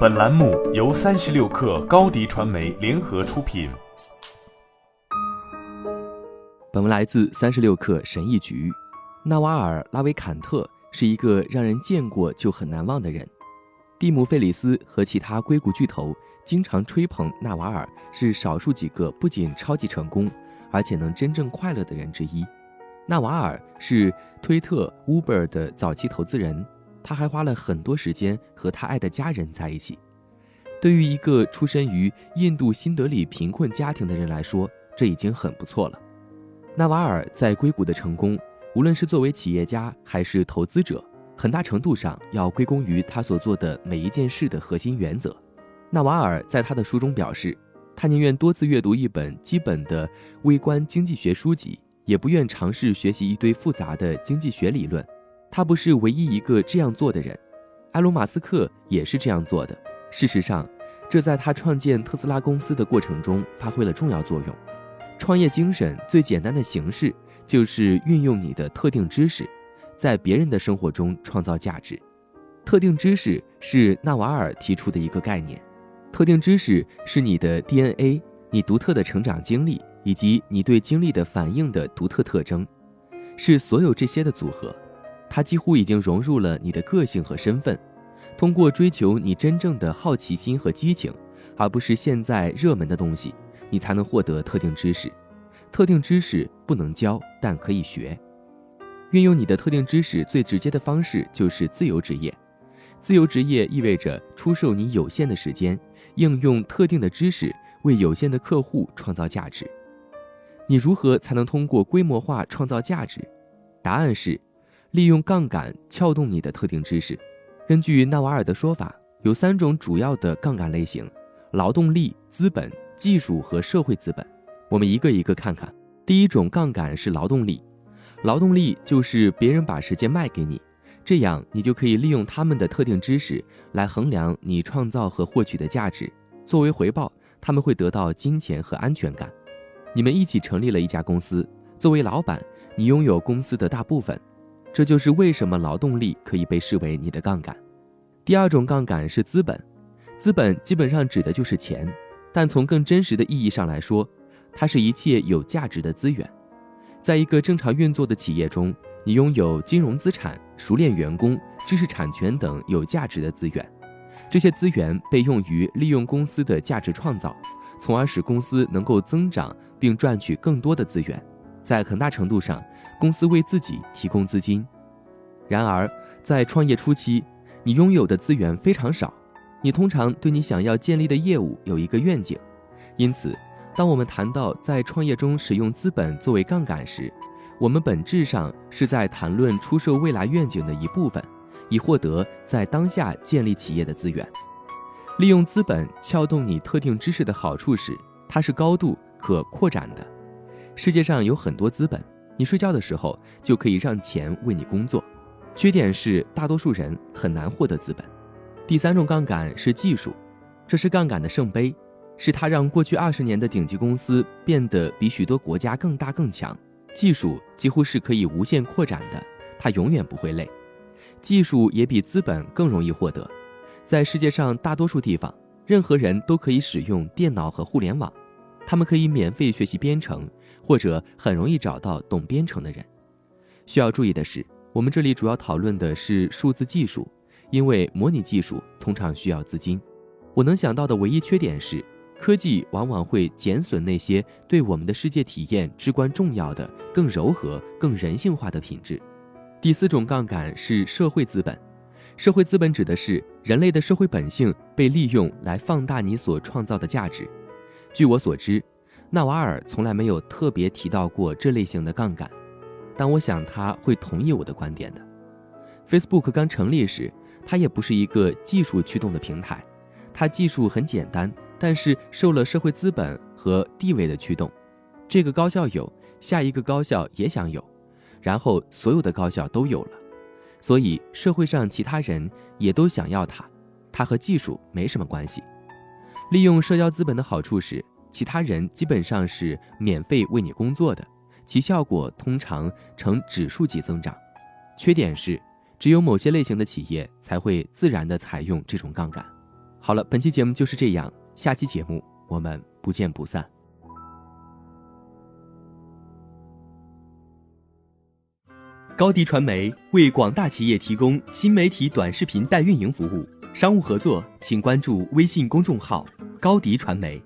本栏目由三十六氪高低传媒联合出品。本文来自三十六氪神译局。纳瓦尔·拉维坎特是一个让人见过就很难忘的人。蒂姆·费里斯和其他硅谷巨头经常吹捧纳瓦尔是少数几个不仅超级成功，而且能真正快乐的人之一。纳瓦尔是推特、Uber 的早期投资人。他还花了很多时间和他爱的家人在一起。对于一个出身于印度新德里贫困家庭的人来说，这已经很不错了。纳瓦尔在硅谷的成功，无论是作为企业家还是投资者，很大程度上要归功于他所做的每一件事的核心原则。纳瓦尔在他的书中表示，他宁愿多次阅读一本基本的微观经济学书籍，也不愿尝试学习一堆复杂的经济学理论。他不是唯一一个这样做的人，埃隆·马斯克也是这样做的。事实上，这在他创建特斯拉公司的过程中发挥了重要作用。创业精神最简单的形式就是运用你的特定知识，在别人的生活中创造价值。特定知识是纳瓦尔提出的一个概念。特定知识是你的 DNA，你独特的成长经历以及你对经历的反应的独特特征，是所有这些的组合。它几乎已经融入了你的个性和身份。通过追求你真正的好奇心和激情，而不是现在热门的东西，你才能获得特定知识。特定知识不能教，但可以学。运用你的特定知识最直接的方式就是自由职业。自由职业意味着出售你有限的时间，应用特定的知识为有限的客户创造价值。你如何才能通过规模化创造价值？答案是。利用杠杆撬动你的特定知识。根据纳瓦尔的说法，有三种主要的杠杆类型：劳动力、资本、技术和社会资本。我们一个一个看看。第一种杠杆是劳动力。劳动力就是别人把时间卖给你，这样你就可以利用他们的特定知识来衡量你创造和获取的价值。作为回报，他们会得到金钱和安全感。你们一起成立了一家公司，作为老板，你拥有公司的大部分。这就是为什么劳动力可以被视为你的杠杆。第二种杠杆是资本，资本基本上指的就是钱，但从更真实的意义上来说，它是一切有价值的资源。在一个正常运作的企业中，你拥有金融资产、熟练员工、知识产权等有价值的资源，这些资源被用于利用公司的价值创造，从而使公司能够增长并赚取更多的资源。在很大程度上，公司为自己提供资金。然而，在创业初期，你拥有的资源非常少，你通常对你想要建立的业务有一个愿景。因此，当我们谈到在创业中使用资本作为杠杆时，我们本质上是在谈论出售未来愿景的一部分，以获得在当下建立企业的资源。利用资本撬动你特定知识的好处是，它是高度可扩展的。世界上有很多资本，你睡觉的时候就可以让钱为你工作。缺点是大多数人很难获得资本。第三种杠杆是技术，这是杠杆的圣杯，是它让过去二十年的顶级公司变得比许多国家更大更强。技术几乎是可以无限扩展的，它永远不会累。技术也比资本更容易获得，在世界上大多数地方，任何人都可以使用电脑和互联网，他们可以免费学习编程。或者很容易找到懂编程的人。需要注意的是，我们这里主要讨论的是数字技术，因为模拟技术通常需要资金。我能想到的唯一缺点是，科技往往会减损那些对我们的世界体验至关重要的、更柔和、更人性化的品质。第四种杠杆是社会资本。社会资本指的是人类的社会本性被利用来放大你所创造的价值。据我所知。纳瓦尔从来没有特别提到过这类型的杠杆，但我想他会同意我的观点的。Facebook 刚成立时，它也不是一个技术驱动的平台，它技术很简单，但是受了社会资本和地位的驱动。这个高校有，下一个高校也想有，然后所有的高校都有了，所以社会上其他人也都想要它。它和技术没什么关系。利用社交资本的好处是。其他人基本上是免费为你工作的，其效果通常呈指数级增长。缺点是，只有某些类型的企业才会自然地采用这种杠杆。好了，本期节目就是这样，下期节目我们不见不散。高迪传媒为广大企业提供新媒体短视频代运营服务，商务合作请关注微信公众号“高迪传媒”。